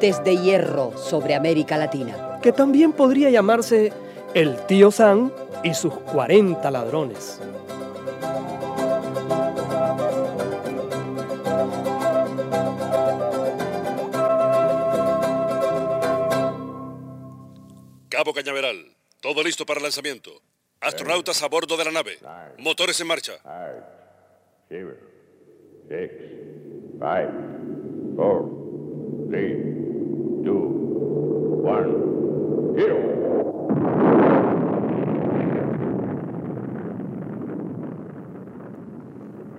Dientes de hierro sobre América Latina. Que también podría llamarse El tío Sam y sus 40 ladrones. Cabo Cañaveral, todo listo para lanzamiento. Astronautas a bordo de la nave. Motores en marcha. Six, five, four, three, one, zero.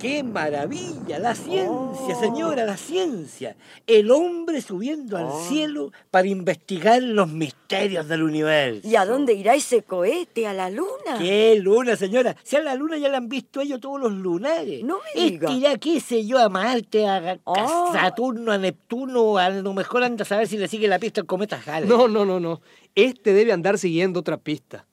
¡Qué maravilla! La ciencia, señora, la ciencia. El hombre subiendo al cielo para investigar los misterios del universo. ¿Y a dónde irá ese cohete? ¿A la luna? ¿Qué luna, señora? Si a la luna ya la han visto ellos todos los lunares. No me diga. Este irá, qué sé yo, a Marte, a, Ah. Saturno, a Neptuno, a lo mejor anda a saber si le sigue la pista el cometa Halley. No, no, no, no. Este debe andar siguiendo otra pista.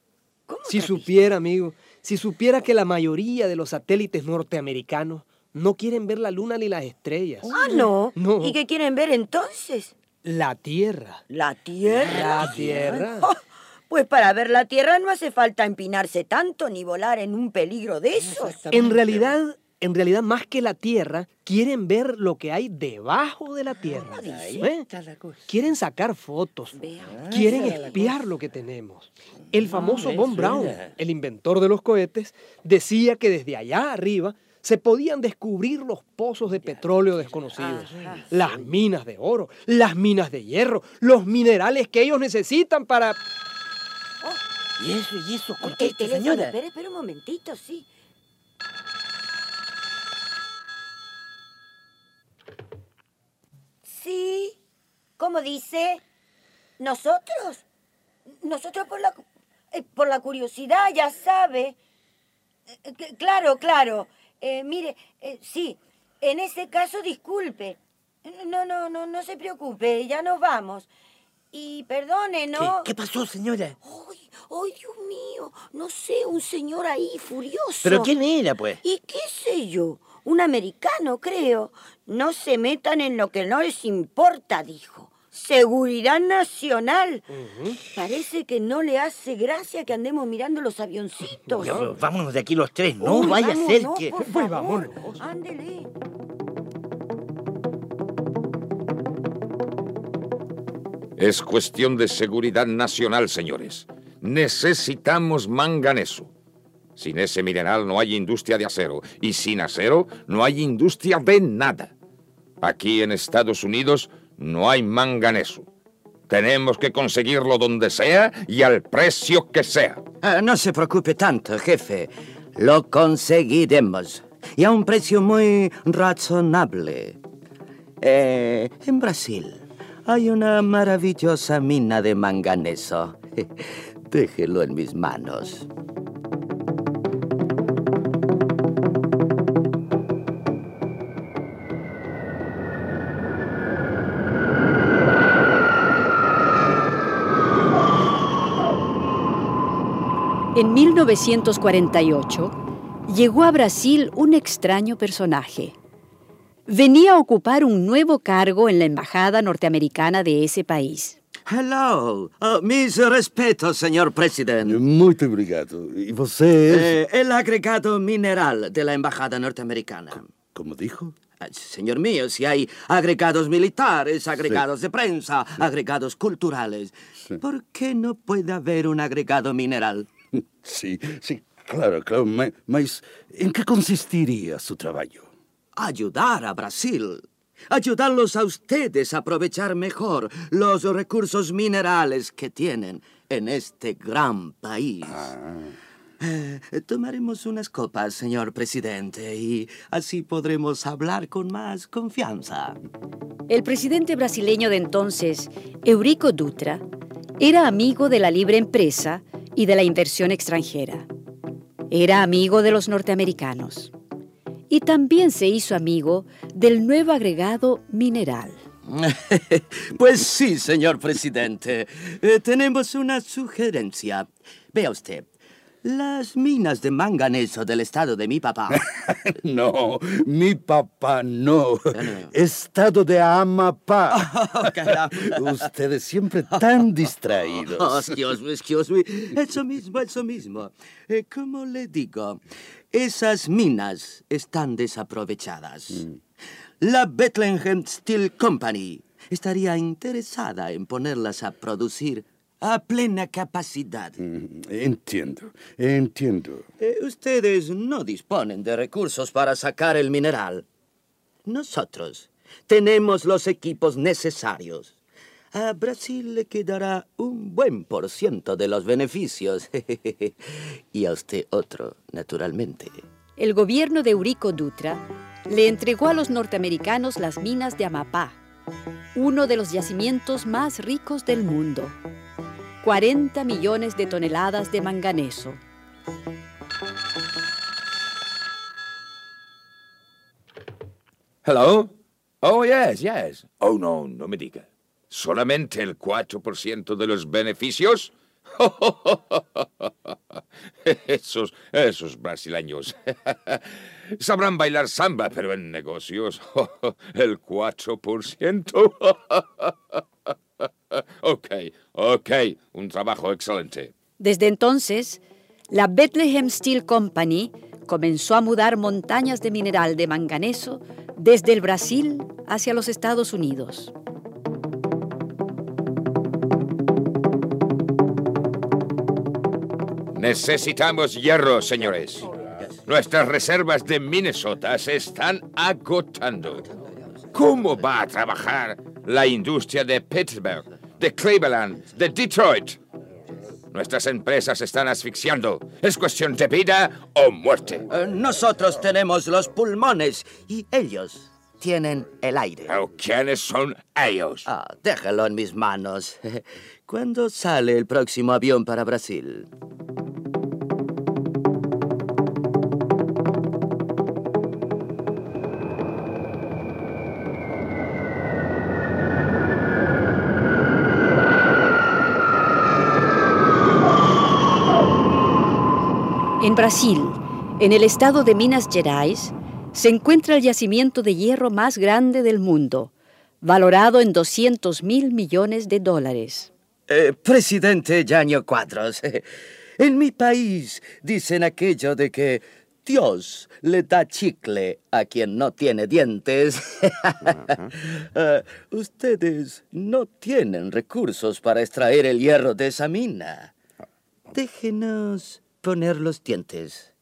¿Cómo Si otra supiera, amigo, si supiera que la mayoría de los satélites norteamericanos no quieren ver la luna ni las estrellas. Ah, no. No. ¿Y qué quieren ver entonces? La Tierra. ¿La Tierra? La Tierra. Oh, pues para ver la Tierra no hace falta empinarse tanto ni volar en un peligro de esos. En realidad, en realidad, más que la Tierra, quieren ver lo que hay debajo de la Tierra. Ahí ¿Eh? la. Quieren sacar fotos. Veamos. Quieren espiar lo que tenemos. El famoso Ah, Von eso Braun, el inventor de los cohetes, decía que desde allá arriba se podían descubrir los pozos de petróleo desconocidos, las minas de oro, las minas de hierro, los minerales que ellos necesitan para... ¿Y eso, y eso? Conteste, señora. espera, espera un momentito. Sí. ¿Cómo dice? ¿Nosotros? Nosotros por la, eh, por la curiosidad, ya sabe. Eh, que- Claro, claro. Eh, mire, sí, en ese caso disculpe. No, no, no, no se preocupe, ya nos vamos. Y perdone, ¿Qué, ¿no? qué pasó, señora? ¡Ay, ay, Dios mío! No sé, un señor ahí furioso. ¿Pero quién era, pues? ¿Y qué sé yo? Un americano, creo. No se metan en lo que no les importa, dijo. Seguridad nacional. Parece que no le hace gracia que andemos mirando los avioncitos. Ya, vámonos de aquí los tres, no Uy, vaya vamos, a ser no, que... por Pues favor, vámonos. Ándele. Es cuestión de seguridad nacional, señores. Necesitamos manganeso. Sin ese mineral no hay industria de acero y sin acero no hay industria de nada. Aquí en Estados Unidos no hay manganeso. Tenemos que conseguirlo donde sea y al precio que sea. Ah, no se preocupe tanto, jefe. Lo conseguiremos. Y a un precio muy razonable. Eh, en Brasil hay una maravillosa mina de manganeso. Déjelo en mis manos. 1948 llegó a Brasil un extraño personaje. Venía a ocupar un nuevo cargo en la embajada norteamericana de ese país. Hello. Oh, mis respetos, señor presidente. Muito obrigado. E você é. Eh, el agregado mineral de la embajada norteamericana. Como dijo? Ah, Señor mío, si hay agregados militares, agregados de prensa, agregados culturales, ¿por qué no puede haber un agregado mineral? Sim, sim, claro, claro. Mas, em que consistiria seu trabalho? Ayudar a Brasil. Ayudarlos a ustedes a aprovechar mejor los recursos minerales que tienen en este gran país. Eh, tomaremos unas copas, señor presidente, y así podremos hablar con más confianza. El presidente brasileño de entonces, Eurico Dutra, era amigo de la libre empresa y de la inversión extranjera. Era amigo de los norteamericanos. Y también se hizo amigo del nuevo agregado mineral. pues sí, señor presidente. Eh, tenemos una sugerencia. Vea usted, las minas de manganeso del estado de mi papá. no, mi papá no. Estado de Amapá. Oh, Ustedes siempre tan distraídos. Oh, excuse me, excuse me. Eso mismo, eso mismo. Eh, ¿Cómo le digo? Esas minas están desaprovechadas. Mm. La Bethlehem Steel Company estaría interesada en ponerlas a producir a plena capacidad. Mm, entiendo, entiendo. Eh, ustedes no disponen de recursos para sacar el mineral. Nosotros tenemos los equipos necesarios. A Brasil le quedará un buen por ciento de los beneficios. y a usted otro, naturalmente. El gobierno de Eurico Dutra le entregó a los norteamericanos las minas de Amapá, uno de los yacimientos más ricos del mundo. 40 millones de toneladas de manganeso. Hello? Oh, yes, yes. Oh, no, no me diga. ¿Solamente el 4% de los beneficios? Esos, esos brasileños. Sabrán bailar samba, pero en negocios, el 4%. ok, ok, un trabajo excelente. Desde entonces, la Bethlehem Steel Company comenzó a mudar montañas de mineral de manganeso desde el Brasil hacia los Estados Unidos. Necesitamos hierro, señores. Nuestras reservas de Minnesota se están agotando. ¿Cómo va a trabajar la industria de Pittsburgh, de Cleveland, de Detroit? Nuestras empresas están asfixiando. Es cuestión de vida o muerte. Eh, nosotros tenemos los pulmones y ellos tienen el aire. ¿Quiénes son ellos? Ah, déjalo en mis manos. ¿Cuándo sale el próximo avión para Brasil? En Brasil, en el estado de Minas Gerais, se encuentra el yacimiento de hierro más grande del mundo, valorado en 200 mil millones de dólares. Eh, presidente Yaño Cuadros, en mi país dicen aquello de que Dios le da chicle a quien no tiene dientes. Eh, ustedes no tienen recursos para extraer el hierro de esa mina. Déjenos poner los dientes.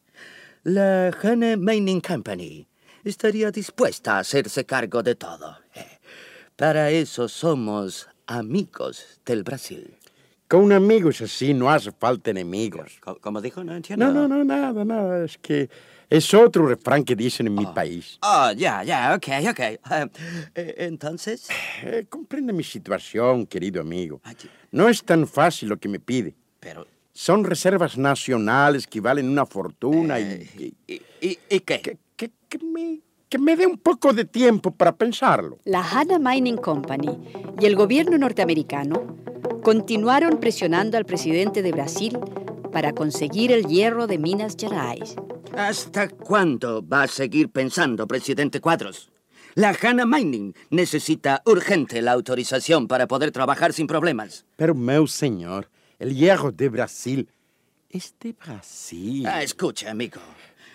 La Hannah Mining Company estaría dispuesta a hacerse cargo de todo. Para eso somos amigos del Brasil. Con amigos así no hace falta enemigos. ¿Cómo dijo? No entiendo. No, no, no, nada, nada. Es que es otro refrán que dicen en mi país. Ah, ya, ya, ok, ok. Eh, entonces... Eh, comprende mi situación, querido amigo. No es tan fácil lo que me pide. Pero son reservas nacionales que valen una fortuna y... ¿Y, y, qué? Que, que, que, me, que me dé un poco de tiempo para pensarlo. La Hanna Mining Company y el gobierno norteamericano continuaron presionando al presidente de Brasil para conseguir el hierro de Minas Gerais. ¿Hasta cuándo va a seguir pensando, presidente Cuadros? La Hanna Mining necesita urgente la autorización para poder trabajar sin problemas. Pero, meu señor, el hierro de Brasil es de Brasil. Ah, escucha, amigo.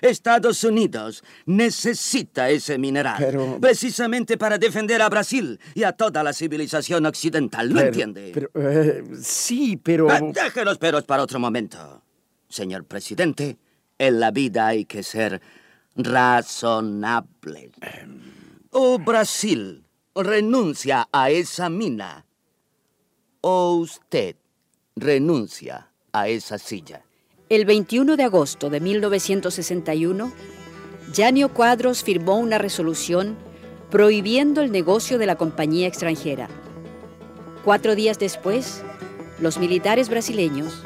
Estados Unidos necesita ese mineral. Pero... Precisamente para defender a Brasil y a toda la civilización occidental. ¿Lo entiende? Pero, eh, sí, pero... Ah, deje los peros para otro momento. Señor presidente, en la vida hay que ser razonable. O Brasil renuncia a esa mina, o usted renuncia a esa silla. El 21 de agosto de 1961, Janio Cuadros firmó una resolución prohibiendo el negocio de la compañía extranjera. Cuatro días después, los militares brasileños,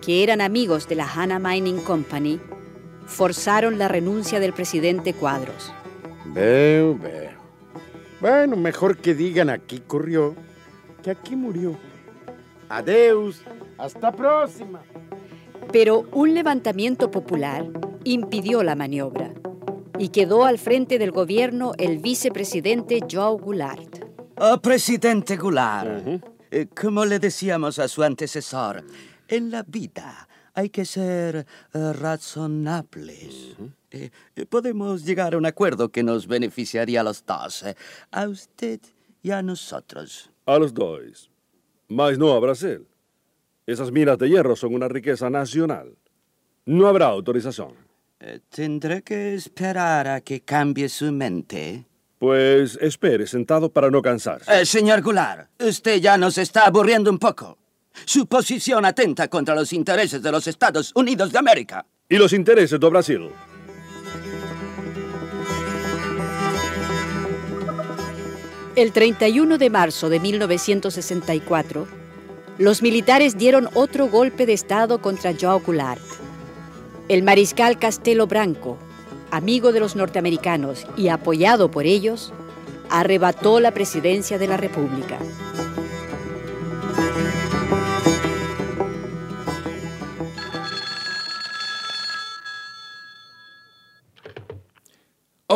que eran amigos de la Hanna Mining Company, forzaron la renuncia del presidente Cuadros. Veo, veo. Bueno, mejor que digan aquí corrió que aquí murió. Adeus, hasta próxima. Pero un levantamiento popular impidió la maniobra y quedó al frente del gobierno el vicepresidente Joe Goulart. Oh, presidente Goulart, eh, como le decíamos a su antecesor, en la vida hay que ser eh, razonables. Eh, eh, podemos llegar a un acuerdo que nos beneficiaría a los dos, a usted y a nosotros. A los dos. Mas no a Brasil. Esas minas de hierro son una riqueza nacional. No habrá autorización. Eh, tendré que esperar a que cambie su mente. Pues espere sentado para no cansarse. Eh, señor Goulart, usted ya nos está aburriendo un poco. Su posición atenta contra los intereses de los Estados Unidos de América. Y los intereses de Brasil. El 31 de marzo de 1964, los militares dieron otro golpe de Estado contra Joe Goulart. El mariscal Castelo Branco, amigo de los norteamericanos y apoyado por ellos, arrebató la presidencia de la República.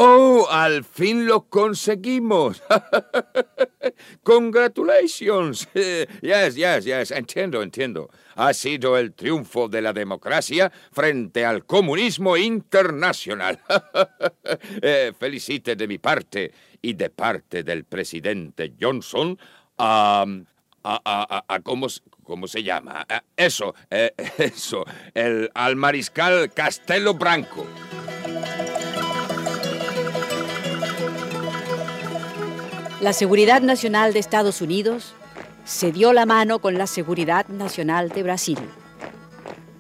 ¡Oh, al fin lo conseguimos! Congratulations. Yes, yes, yes. Entiendo, entiendo. Ha sido el triunfo de la democracia frente al comunismo internacional. Eh, de mi parte y de parte del presidente Johnson a... a, a- ¿cómo, cómo se llama? A- eso, eh, eso. El, al mariscal Castelo Branco. La Seguridad Nacional de Estados Unidos se dio la mano con la Seguridad Nacional de Brasil.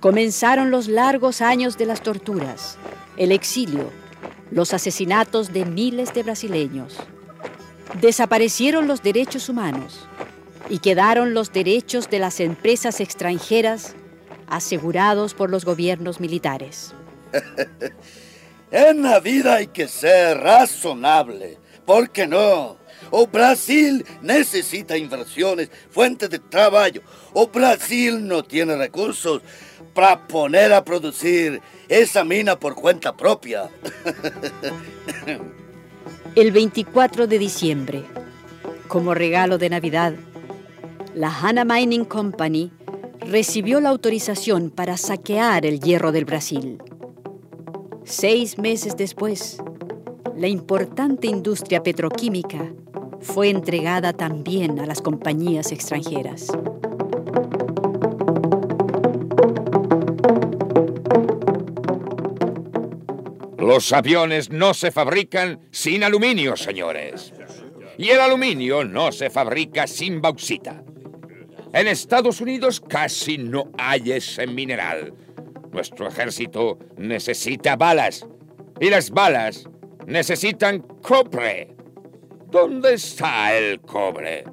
Comenzaron los largos años de las torturas, el exilio, los asesinatos de miles de brasileños. Desaparecieron los derechos humanos y quedaron los derechos de las empresas extranjeras asegurados por los gobiernos militares. En la vida hay que ser razonable. ¿Por qué no? O Brasil necesita inversiones, fuentes de trabajo. O Brasil no tiene recursos para poner a producir esa mina por cuenta propia. El 24 de diciembre, como regalo de Navidad, la Hanna Mining Company recibió la autorización para saquear el hierro del Brasil. Seis meses después, la importante industria petroquímica fue entregada también a las compañías extranjeras. Los aviones no se fabrican sin aluminio, señores. Y el aluminio no se fabrica sin bauxita. En Estados Unidos casi no hay ese mineral. Nuestro ejército necesita balas. Y las balas necesitan cobre. ¿Dónde está el cobre?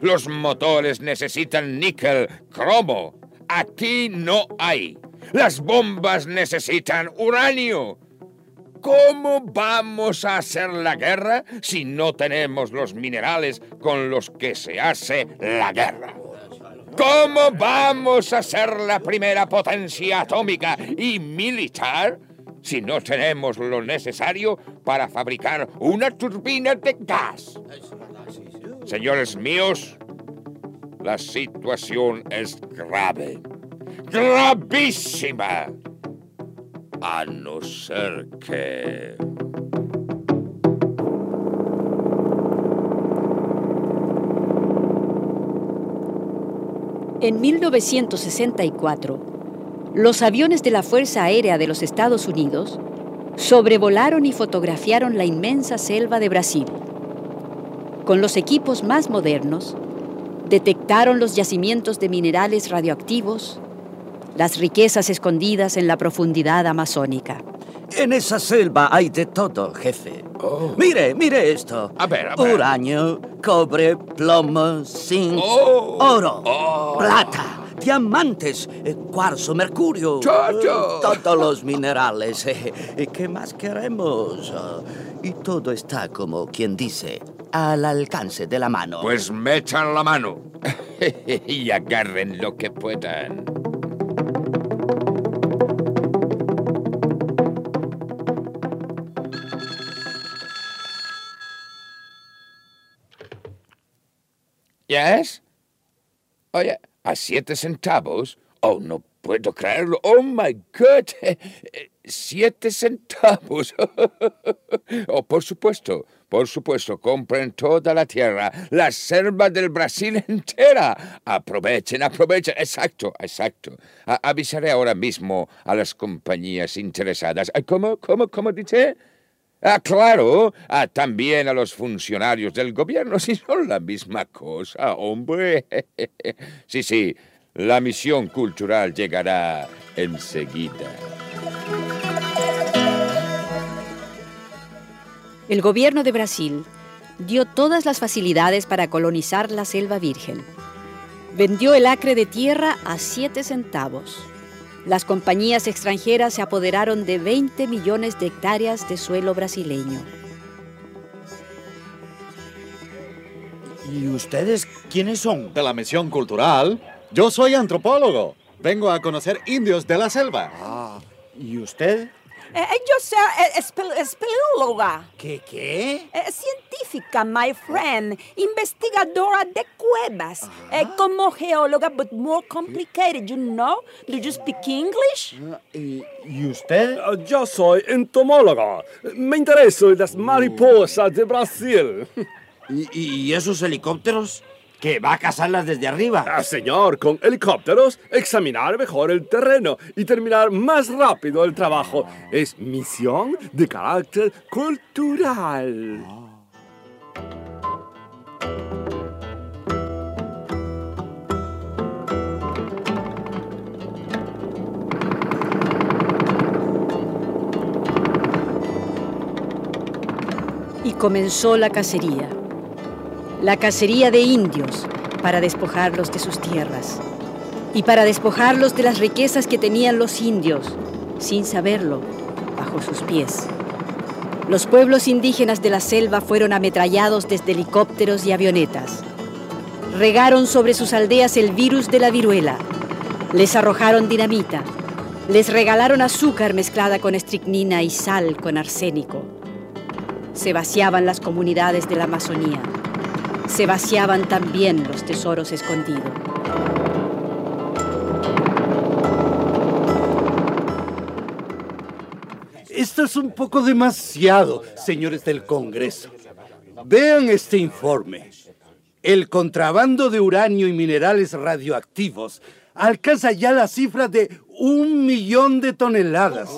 Los motores necesitan níquel, cromo. Aquí no hay. Las bombas necesitan uranio. ¿Cómo vamos a hacer la guerra si no tenemos los minerales con los que se hace la guerra? ¿Cómo vamos a ser la primera potencia atómica y militar si no tenemos lo necesario para fabricar una turbina de gas? Señores míos, la situación es grave. Gravísima. A no ser que... En 1964, los aviones de la Fuerza Aérea de los Estados Unidos sobrevolaron y fotografiaron la inmensa selva de Brasil. Con los equipos más modernos, detectaron los yacimientos de minerales radioactivos las riquezas escondidas en la profundidad amazónica. En esa selva hay de todo, jefe. Mire, mire esto. A ver, a ver. Uranio, cobre, plomo, zinc, Oh. oro, Oh. plata, diamantes, eh, cuarzo, mercurio. Chacho. eh, Todos los minerales. eh, ¿Qué más queremos? Ah, Y todo está, como quien dice, al alcance de la mano. Pues me echan la mano. y agarren lo que puedan. ¿Yes? Oye, ¿a siete centavos? Oh, no puedo creerlo. Oh, my God. Siete centavos. oh, por supuesto, por supuesto, compren toda la tierra, la selva del Brasil entera. Aprovechen, aprovechen. Exacto, exacto. A- avisaré ahora mismo a las compañías interesadas. ¿Cómo, cómo, cómo dice? Ah, claro, ah, también a los funcionarios del gobierno, si son la misma cosa, hombre. Sí, sí, la misión cultural llegará enseguida. El gobierno de Brasil dio todas las facilidades para colonizar la selva virgen. Vendió el acre de tierra a 7 centavos. Las compañías extranjeras se apoderaron de 20 millones de hectáreas de suelo brasileño. ¿Y ustedes quiénes son? De la misión cultural. Yo soy antropólogo. Vengo a conocer indios de la selva. Ah, ¿y usted? Eh, eh, yo soy eh, espel- espeleóloga. ¿Qué, qué? Eh, científica, my friend. Investigadora de cuevas. Eh, como geóloga, but more complicated, you know? Do you speak English? ¿Y, y usted? Ah, Yo soy entomólogo. Me intereso en las mariposas de Brasil. ¿Y, y esos helicópteros? ¿Que va a cazarlas desde arriba? Ah, señor, con helicópteros, examinar mejor el terreno y terminar más rápido el trabajo. Es misión de carácter cultural. Y comenzó la cacería. La cacería de indios para despojarlos de sus tierras. Y para despojarlos de las riquezas que tenían los indios, sin saberlo, bajo sus pies. Los pueblos indígenas de la selva fueron ametrallados desde helicópteros y avionetas. Regaron sobre sus aldeas el virus de la viruela. Les arrojaron dinamita. Les regalaron azúcar mezclada con estricnina y sal con arsénico. Se vaciaban las comunidades de la Amazonía. Se vaciaban también los tesoros escondidos. Esto es un poco demasiado, señores del Congreso. Vean este informe. El contrabando de uranio y minerales radioactivos alcanza ya la cifra de un millón de toneladas.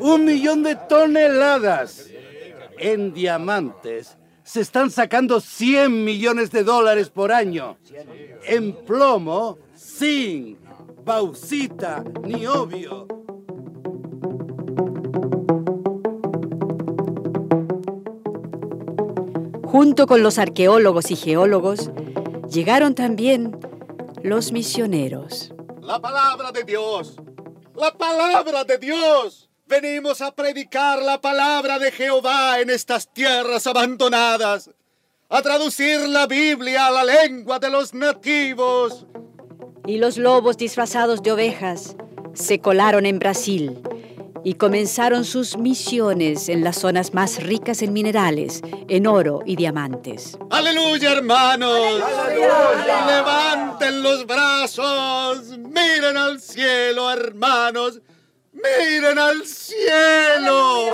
¡Un millón de toneladas! En diamantes se están sacando 100 millones de dólares por año. En plomo, zinc, bauxita, niobio. Junto con los arqueólogos y geólogos, llegaron también los misioneros. La palabra de Dios. La palabra de Dios. Venimos a predicar la palabra de Jehová en estas tierras abandonadas. A traducir la Biblia a la lengua de los nativos. Y los lobos disfrazados de ovejas se colaron en Brasil y comenzaron sus misiones en las zonas más ricas en minerales, en oro y diamantes. Aleluya, hermanos. Levanten los brazos. Miren al cielo, hermanos. Miren al cielo.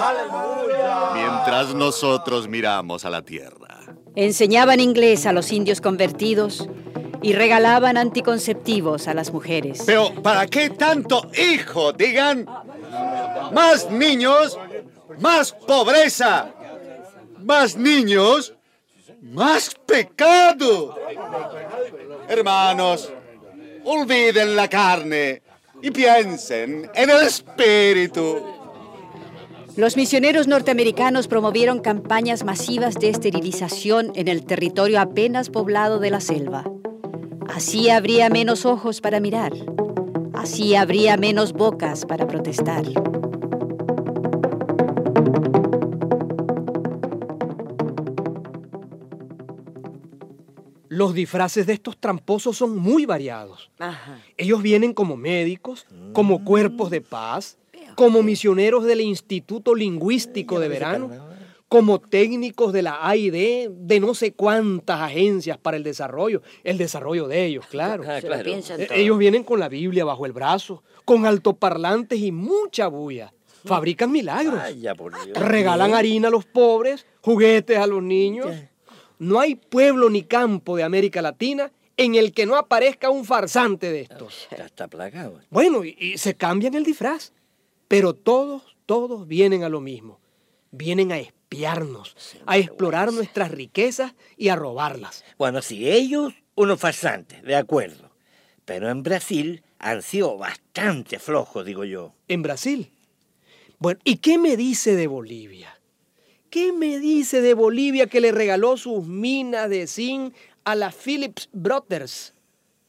Mientras nosotros miramos a la tierra. Enseñaban inglés a los indios convertidos y regalaban anticonceptivos a las mujeres. Pero, ¿para qué tanto hijo? Digan, más niños, más pobreza. Más niños, más pecado. Hermanos, olviden la carne. Y piensen en el espíritu. Los misioneros norteamericanos promovieron campañas masivas de esterilización en el territorio apenas poblado de la selva. Así habría menos ojos para mirar. Así habría menos bocas para protestar. Los disfraces de estos tramposos son muy variados. Ellos vienen como médicos, como cuerpos de paz, como misioneros del Instituto Lingüístico de Verano, como técnicos de la AID, de no sé cuántas agencias para el desarrollo, el desarrollo de ellos, claro. Ah, claro. Eh, Ellos vienen con la Biblia bajo el brazo, con altoparlantes y mucha bulla. Fabrican milagros. Vaya, por Dios. Regalan harina a los pobres, juguetes a los niños. No hay pueblo ni campo de América Latina en el que no aparezca un farsante de estos. Ya está plagado. Bueno, y, y se cambian el disfraz, pero todos, todos vienen a lo mismo. Vienen a espiarnos, a explorar nuestras riquezas y a robarlas. Bueno, si ellos, unos farsantes, de acuerdo. Pero en Brasil han sido bastante flojos, digo yo. ¿En Brasil? Bueno, ¿y qué me dice de Bolivia? ¿Qué me dice de Bolivia que le regaló sus minas de zinc a la Phillips Brothers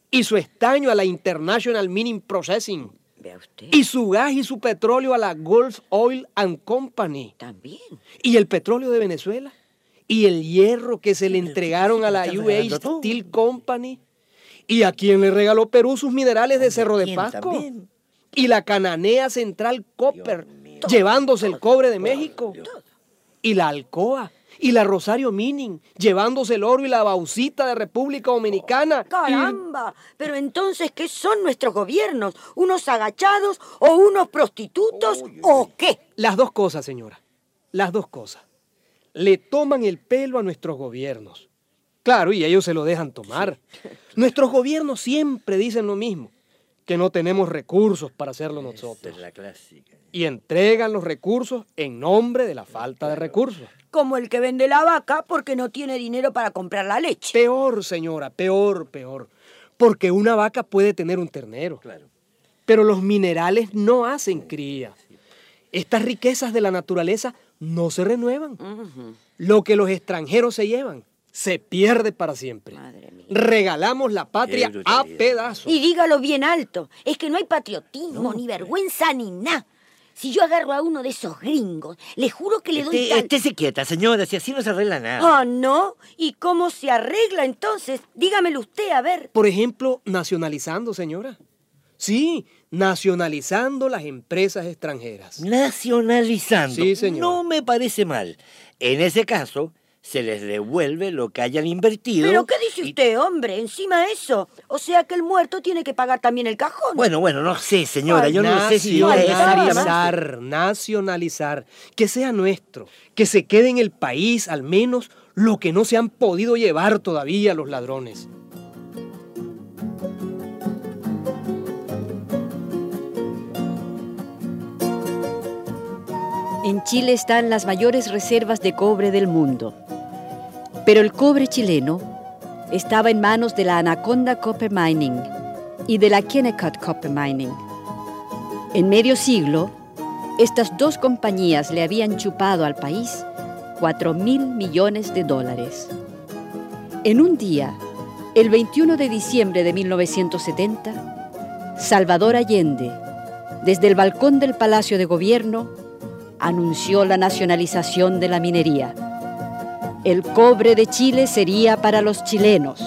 y su estaño a la International Mining Processing? Vea usted. Y su gas y su petróleo a la Gulf Oil and Company. También. Y el petróleo de Venezuela. Y el hierro que se le entregaron a la todo. Steel Company. Y a quien le regaló Perú sus minerales de Cerro de ¿quién Pasco. también? Y la Cananea Central Copper, llevándose el cobre de México. Y la Alcoa. Y la Rosario Mining, llevándose el oro y la bauxita de República Dominicana. Y- Caramba, pero entonces, ¿qué son nuestros gobiernos? ¿Unos agachados o unos prostitutos o qué? Las dos cosas, señora. Las dos cosas. Le toman el pelo a nuestros gobiernos. Claro, y ellos se lo dejan tomar. Nuestros gobiernos siempre dicen lo mismo, que no tenemos recursos para hacerlo nosotros. Es la clásica. Y entregan los recursos en nombre de la falta de recursos. Como el que vende la vaca porque no tiene dinero para comprar la leche. Peor, señora, peor, peor. Porque una vaca puede tener un ternero. Claro. Pero los minerales no hacen cría. Estas riquezas de la naturaleza no se renuevan. Lo que los extranjeros se llevan se pierde para siempre. Regalamos la patria a pedazos. Y dígalo bien alto, es que no hay patriotismo, ni vergüenza, ni nada. Si yo agarro a uno de esos gringos, le juro que le doy Este, tal... estése quieta, señora, si así no se arregla nada. Ah, ¿no? ¿Y cómo se arregla entonces? Dígamelo usted, a ver. Por ejemplo, nacionalizando, señora. Sí, nacionalizando las empresas extranjeras. Nacionalizando. Sí, señor. No me parece mal. En ese caso, se les devuelve lo que hayan invertido. ¿Pero qué dice usted, hombre? Encima eso. O sea que el muerto tiene que pagar también el cajón. Bueno, bueno, no sé, señora. Yo no sé si... Nacionalizar, nacionalizar, que sea nuestro, que se quede en el país al menos lo que no se han podido llevar todavía los ladrones. En Chile están las mayores reservas de cobre del mundo. Pero el cobre chileno estaba en manos de la Anaconda Copper Mining y de la Kennecott Copper Mining. En medio siglo, estas dos compañías le habían chupado al país 4 mil millones de dólares. En un día, el 21 de diciembre de 1970, Salvador Allende, desde el balcón del Palacio de Gobierno, anunció la nacionalización de la minería. El cobre de Chile sería para los chilenos.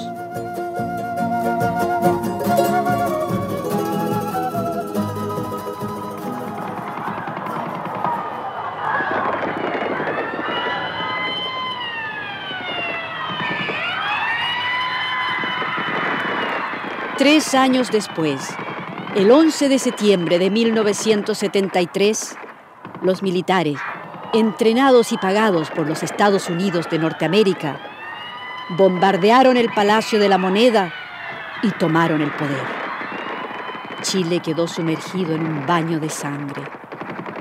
Tres años después, el 11 de septiembre de 1973, los militares, entrenados y pagados por los Estados Unidos de Norteamérica, bombardearon el Palacio de la Moneda y tomaron el poder. Chile quedó sumergido en un baño de sangre,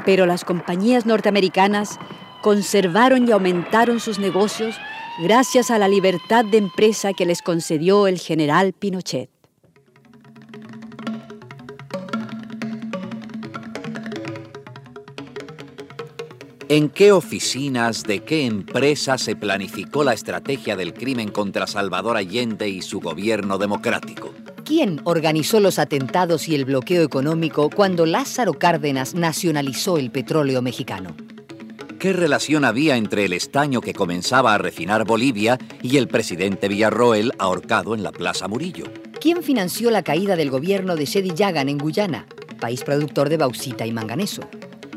pero las compañías norteamericanas conservaron y aumentaron sus negocios gracias a la libertad de empresa que les concedió el general Pinochet. ¿En qué oficinas de qué empresa se planificó la estrategia del crimen contra Salvador Allende y su gobierno democrático? ¿Quién organizó los atentados y el bloqueo económico cuando Lázaro Cárdenas nacionalizó el petróleo mexicano? ¿Qué relación había entre el estaño que comenzaba a refinar Bolivia y el presidente Villarroel ahorcado en la Plaza Murillo? ¿Quién financió la caída del gobierno de Sedi Yagan en Guyana, país productor de bauxita y manganeso?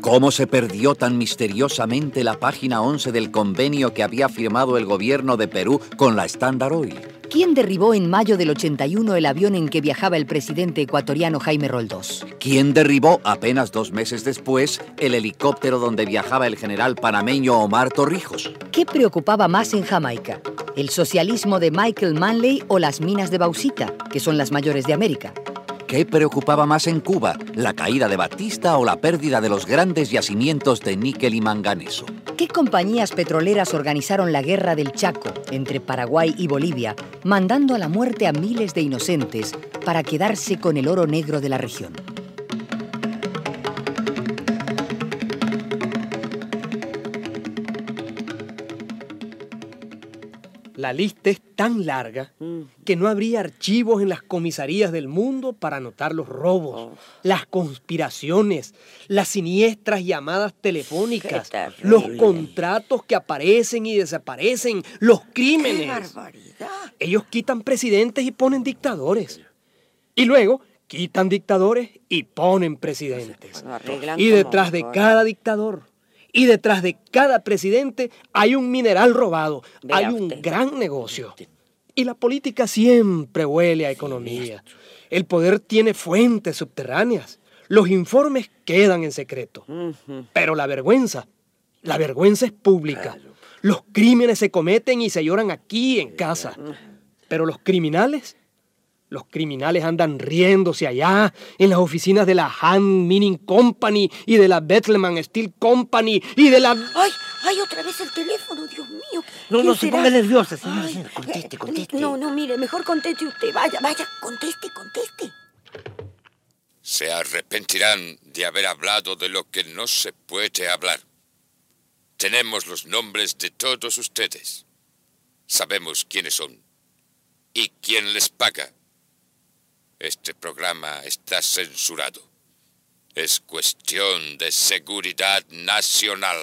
¿Cómo se perdió tan misteriosamente la página 11 del convenio que había firmado el gobierno de Perú con la Standard Oil? ¿Quién derribó en mayo del 81 el avión en que viajaba el presidente ecuatoriano Jaime Roldós? ¿Quién derribó apenas dos meses después el helicóptero donde viajaba el general panameño Omar Torrijos? ¿Qué preocupaba más en Jamaica? ¿El socialismo de Michael Manley o las minas de bauxita, que son las mayores de América? ¿Qué preocupaba más en Cuba, la caída de Batista o la pérdida de los grandes yacimientos de níquel y manganeso? ¿Qué compañías petroleras organizaron la guerra del Chaco entre Paraguay y Bolivia, mandando a la muerte a miles de inocentes para quedarse con el oro negro de la región? La lista es tan larga que no habría archivos en las comisarías del mundo para anotar los robos, las conspiraciones, las siniestras llamadas telefónicas, los contratos que aparecen y desaparecen, los crímenes. ¡Qué barbaridad! Ellos quitan presidentes y ponen dictadores. Y luego quitan dictadores y ponen presidentes. Y detrás de cada dictador y detrás de cada presidente hay un mineral robado, hay un gran negocio. Y la política siempre huele a economía. El poder tiene fuentes subterráneas. Los informes quedan en secreto. Pero la vergüenza, la vergüenza es pública. Los crímenes se cometen y se lloran aquí en casa. Pero los criminales los criminales andan riéndose allá en las oficinas de la Han Mining Company y de la Bethlehem Steel Company y de la... ¡Ay! ¡Ay, otra vez el teléfono, Dios mío! No, no se será? ponga nerviosa, señora. Señora. Conteste, eh, conteste. No, no, mire, mejor conteste usted. Vaya, vaya, conteste, conteste. Se arrepentirán de haber hablado de lo que no se puede hablar. Tenemos los nombres de todos ustedes. Sabemos quiénes son y quién les paga. Este programa está censurado. Es cuestión de seguridad nacional.